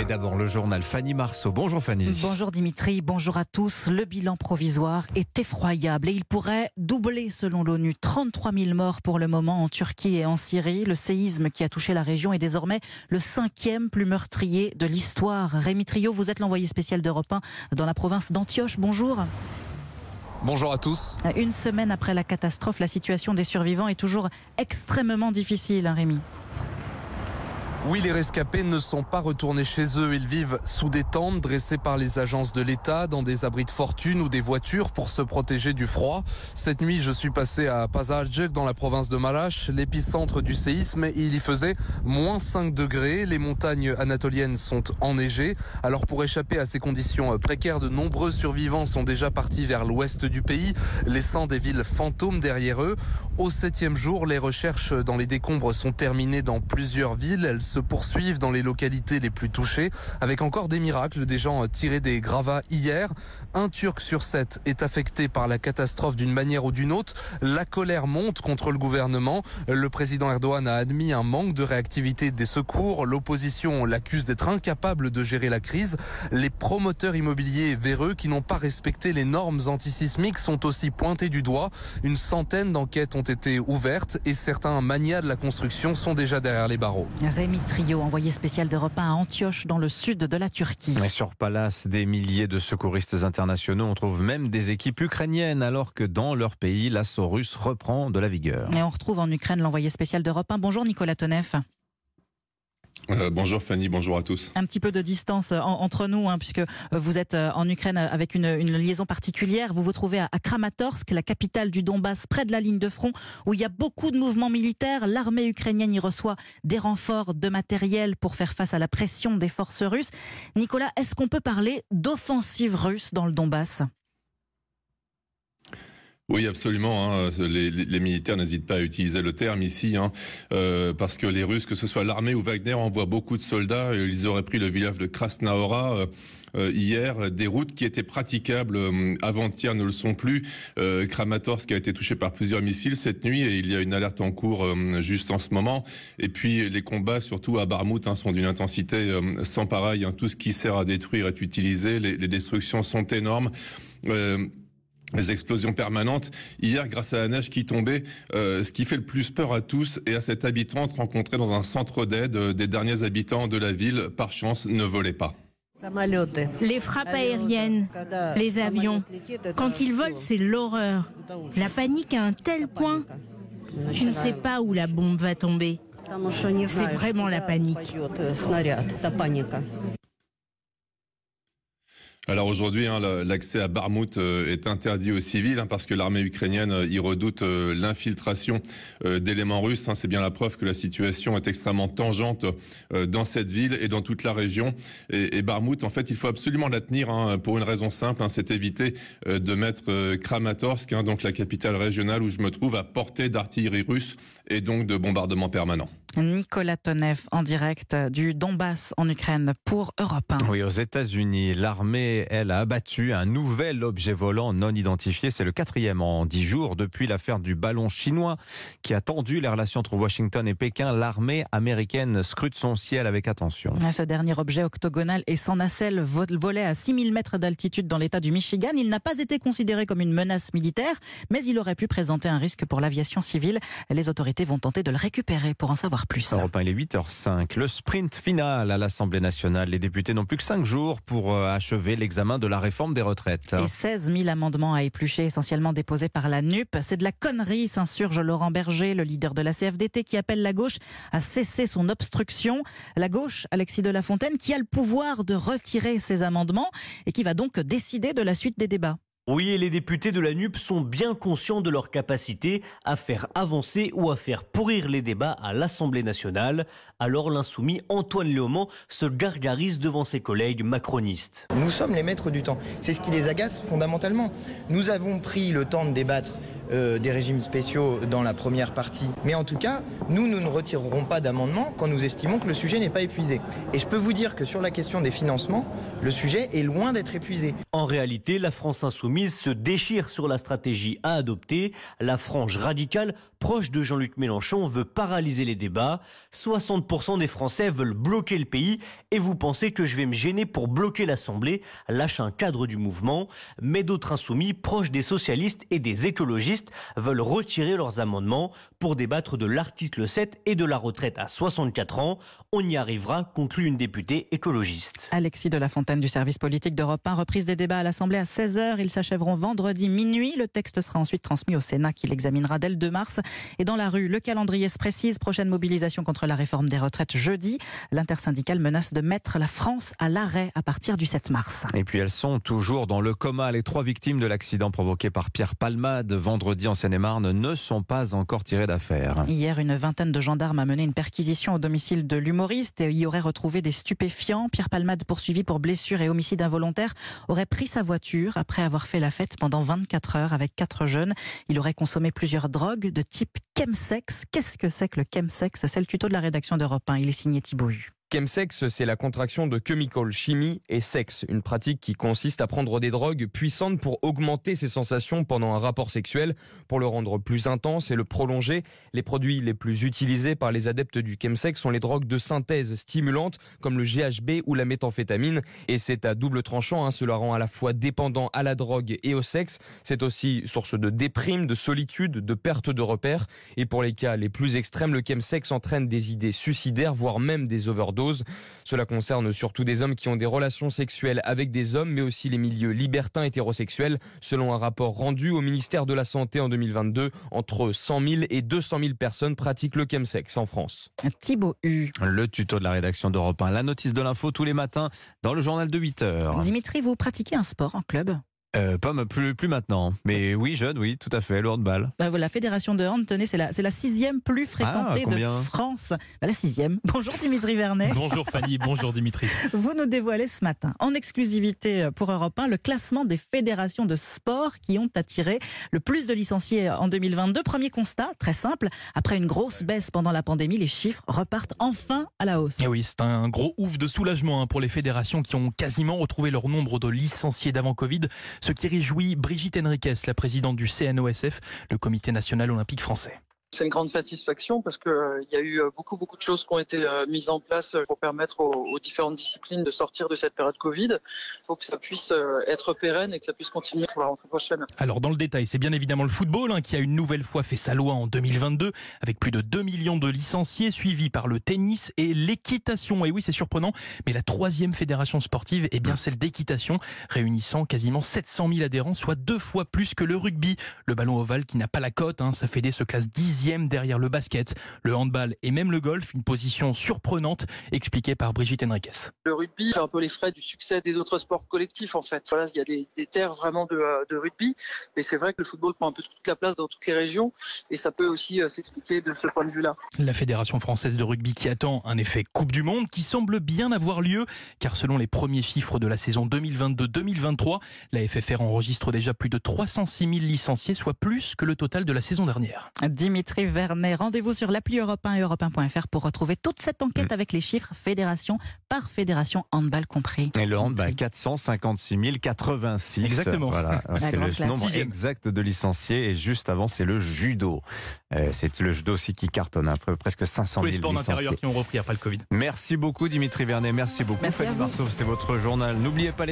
Mais d'abord le journal Fanny Marceau. Bonjour Fanny. Bonjour Dimitri, bonjour à tous. Le bilan provisoire est effroyable et il pourrait doubler selon l'ONU. 33 000 morts pour le moment en Turquie et en Syrie. Le séisme qui a touché la région est désormais le cinquième plus meurtrier de l'histoire. Rémi Trio, vous êtes l'envoyé spécial d'Europe 1 dans la province d'Antioche. Bonjour. Bonjour à tous. Une semaine après la catastrophe, la situation des survivants est toujours extrêmement difficile, hein, Rémi. Oui, les rescapés ne sont pas retournés chez eux. Ils vivent sous des tentes dressées par les agences de l'État, dans des abris de fortune ou des voitures pour se protéger du froid. Cette nuit, je suis passé à Pazarcık, dans la province de Maraş, l'épicentre du séisme. Il y faisait moins 5 degrés. Les montagnes anatoliennes sont enneigées. Alors pour échapper à ces conditions précaires, de nombreux survivants sont déjà partis vers l'ouest du pays, laissant des villes fantômes derrière eux. Au septième jour, les recherches dans les décombres sont terminées dans plusieurs villes. Se poursuivent dans les localités les plus touchées, avec encore des miracles, des gens tirés des gravats hier. Un Turc sur sept est affecté par la catastrophe d'une manière ou d'une autre. La colère monte contre le gouvernement. Le président Erdogan a admis un manque de réactivité des secours. L'opposition l'accuse d'être incapable de gérer la crise. Les promoteurs immobiliers véreux qui n'ont pas respecté les normes antisismiques sont aussi pointés du doigt. Une centaine d'enquêtes ont été ouvertes et certains manias de la construction sont déjà derrière les barreaux. Trio, envoyé spécial d'Europe 1 à Antioche, dans le sud de la Turquie. Mais sur Palace, des milliers de secouristes internationaux. On trouve même des équipes ukrainiennes, alors que dans leur pays, l'assaut russe reprend de la vigueur. Et on retrouve en Ukraine l'envoyé spécial d'Europe 1. Bonjour Nicolas Tonev. Euh, bonjour Fanny, bonjour à tous. Un petit peu de distance entre nous, hein, puisque vous êtes en Ukraine avec une, liaison particulière. Vous vous trouvez à, Kramatorsk, la capitale du Donbass, près de la ligne de front, où il y a beaucoup de mouvements militaires. L'armée ukrainienne y reçoit des renforts de matériel pour faire face à la pression des forces russes. Nicolas, est-ce qu'on peut parler d'offensive russe dans le Donbass? Oui, absolument. Hein. Les, les, militaires n'hésitent pas à utiliser le terme ici, hein, euh, parce que les Russes, que ce soit l'armée ou Wagner, envoient beaucoup de soldats. Ils auraient pris le village de Krasnaora. Euh, hier, des routes qui étaient praticables euh, avant-hier ne le sont plus. Euh, Kramatorsk a été touché par plusieurs missiles cette nuit et il y a une alerte en cours euh, juste en ce moment. Et puis les combats, surtout à Barmout, hein, sont d'une intensité euh, sans pareil. Tout ce qui sert à détruire est utilisé. Les, les destructions sont énormes les explosions permanentes. Hier, grâce à la neige qui tombait, euh, ce qui fait le plus peur à tous et à cette habitante rencontrée dans un centre d'aide euh, des derniers habitants de la ville, par chance, ne volaient pas. Les frappes aériennes, les avions, quand ils volent, c'est l'horreur. La panique à un tel point, tu ne sais pas où la bombe va tomber. C'est vraiment la panique. Alors aujourd'hui, hein, l'accès à Barmout euh, est interdit aux civils hein, parce que l'armée ukrainienne euh, y redoute euh, l'infiltration d'éléments russes. Hein. C'est bien la preuve que la situation est extrêmement tangente dans cette ville et dans toute la région. Et, et Barmout, en fait, il faut absolument la tenir pour une raison simple, c'est éviter de mettre Kramatorsk, donc la capitale régionale où je me trouve, à portée d'artillerie russe et donc de bombardements permanents. Nicolas Tonev en direct du Donbass en Ukraine pour Europe 1. Oui, aux États-Unis, l'armée, elle, a abattu un nouvel objet volant non identifié. C'est le quatrième en dix jours depuis l'affaire du ballon chinois qui a tendu les relations entre Washington et Pékin. L'armée américaine scrute son ciel avec attention. Ce dernier objet octogonal et sans nacelle volait à 6000 mètres d'altitude dans l'état du Michigan. Il n'a pas été considéré comme une menace militaire, mais il aurait pu présenter un risque pour l'aviation civile. Les autorités vont tenter de le récupérer pour en savoir plus. Europe 1, il est 8h05. Le sprint final à l'Assemblée nationale. Les députés n'ont plus que 5 jours pour euh, achever l'examen de la réforme des retraites. Et 16 000 amendements à éplucher, essentiellement déposés par la NUP. C'est de la connerie, s'insurge Laurent Berger, le leader de la CFDT, qui appelle la gauche à cesser son obstruction. La gauche, Alexis de la Fontaine, qui a le pouvoir de retirer ces amendements et qui va donc décider de la suite des débats. Oui, et les députés de la NUP sont bien conscients de leur capacité à faire avancer ou à faire pourrir les débats à l'Assemblée nationale. Alors l'insoumis Antoine Léaumont se gargarise devant ses collègues macronistes. Nous sommes les maîtres du temps. C'est ce qui les agace fondamentalement. Nous avons pris le temps de débattre euh, des régimes spéciaux dans la première partie. Mais en tout cas, nous, nous ne retirerons pas d'amendement quand nous estimons que le sujet n'est pas épuisé. Et je peux vous dire que sur la question des financements, le sujet est loin d'être épuisé. En réalité, la France insoumise se déchire sur la stratégie à adopter. La frange radicale, proche de Jean-Luc Mélenchon, veut paralyser les débats. 60% des Français veulent bloquer le pays et vous pensez que je vais me gêner pour bloquer l'Assemblée, lâche un cadre du mouvement. Mais d'autres insoumis, proches des socialistes et des écologistes, veulent retirer leurs amendements pour débattre de l'article 7 et de la retraite à 64 ans. On y arrivera, conclut une députée écologiste. Alexis de la Fontaine du service politique d'Europe 1, reprise des débats à l'Assemblée à 16h. Ils s'achèveront vendredi minuit. Le texte sera ensuite transmis au Sénat qui l'examinera dès le 2 mars. Et dans la rue, le calendrier se précise. Prochaine mobilisation contre la réforme des retraites jeudi. L'intersyndicale menace de mettre la France à l'arrêt à partir du 7 mars. Et puis elles sont toujours dans le coma. Les trois victimes de l'accident provoqué par Pierre Palmade vendredi en Seine-et-Marne ne sont pas encore tirées d'affaire. Hier, une vingtaine de gendarmes a mené une perquisition au domicile de l'humoriste et y aurait retrouvé des stupéfiants. Pierre Palmade, poursuivi pour blessure et homicide involontaire, aurait pris sa voiture après avoir fait la fête pendant 24 heures avec quatre jeunes. Il aurait consommé plusieurs drogues de type chemsex. Qu'est-ce que c'est que le chemsex? C'est le tuto de la rédaction d'Europe 1. Il est signé Thibaut. Chemsex, c'est la contraction de chemical, chimie et sexe, une pratique qui consiste à prendre des drogues puissantes pour augmenter ses sensations pendant un rapport sexuel, pour le rendre plus intense et le prolonger. Les produits les plus utilisés par les adeptes du chemsex sont les drogues de synthèse stimulantes comme le GHB ou la méthamphétamine. Et c'est à double tranchant, hein, cela rend à la fois dépendant à la drogue et au sexe. C'est aussi source de déprime, de solitude, de perte de repères. Et pour les cas les plus extrêmes, le chemsex entraîne des idées suicidaires, voire même des overdoses. Cela concerne surtout des hommes qui ont des relations sexuelles avec des hommes, mais aussi les milieux libertins hétérosexuels. Selon un rapport rendu au ministère de la Santé en 2022, entre 100 000 et 200 000 personnes pratiquent le chemsex en France. Thibaut Hu. Le tuto de la rédaction d'Europe 1, la notice de l'info tous les matins dans le journal de 8 heures. Dimitri, vous pratiquez un sport en club? Euh, pas plus, plus maintenant, mais oui, jeune, oui, tout à fait, le handball. Bah, la fédération de hand, tenez, c'est la, c'est la sixième plus fréquentée Ah, de combien France. Bah, la sixième. Bonjour Dimitri Vernet. Bonjour Fanny, bonjour Dimitri. Vous nous dévoilez ce matin, en exclusivité pour Europe 1, le classement des fédérations de sport qui ont attiré le plus de licenciés en 2022. Premier constat, très simple, après une grosse baisse pendant la pandémie, les chiffres repartent enfin à la hausse. Et oui, c'est un gros ouf de soulagement hein, pour les fédérations qui ont quasiment retrouvé leur nombre de licenciés d'avant Covid, ce qui réjouit Brigitte Henriquez, la présidente du CNOSF, le Comité national olympique français. C'est une grande satisfaction parce qu'il y a eu beaucoup beaucoup de choses qui ont été euh, mises en place pour permettre aux, aux différentes disciplines de sortir de cette période Covid. Il faut que ça puisse euh, être pérenne et que ça puisse continuer sur la rentrée prochaine. Alors dans le détail, c'est bien évidemment le football hein, qui a une nouvelle fois fait sa loi en 2022 avec plus de 2 millions de licenciés suivis par le tennis et l'équitation. Et oui, c'est surprenant, mais la troisième fédération sportive est bien celle d'équitation réunissant quasiment 700 000 adhérents, soit deux fois plus que le rugby. Le ballon ovale qui n'a pas la cote, hein, sa fédé se classe 10 derrière le basket, le handball et même le golf, une position surprenante expliquée par Brigitte Henriquez. Le rugby fait un peu les frais du succès des autres sports collectifs en fait. Voilà, il y a des, des terres vraiment de, de rugby, mais c'est vrai que le football prend un peu toute la place dans toutes les régions et ça peut aussi euh, s'expliquer de ce point de vue-là. La Fédération française de rugby qui attend un effet Coupe du Monde qui semble bien avoir lieu, car selon les premiers chiffres de la saison 2022-2023, la FFR enregistre déjà plus de 306 000 licenciés, soit plus que le total de la saison dernière. Dimitri Vernet. Rendez-vous sur l'appli Europe 1 et Europe 1.fr pour retrouver toute cette enquête avec les chiffres fédération par fédération, handball compris. Et le handball, 456 086. Exactement. Voilà, c'est le classe. nombre exact de licenciés. Et juste avant, c'est le judo. Euh, c'est le judo aussi qui cartonne, hein, pre- presque 500 Tous 000 les sports d'intérieur licenciés. qui ont repris après le Covid. Merci beaucoup Dimitri Vernet, merci beaucoup Fanny. Marceau, c'était votre journal. N'oubliez pas les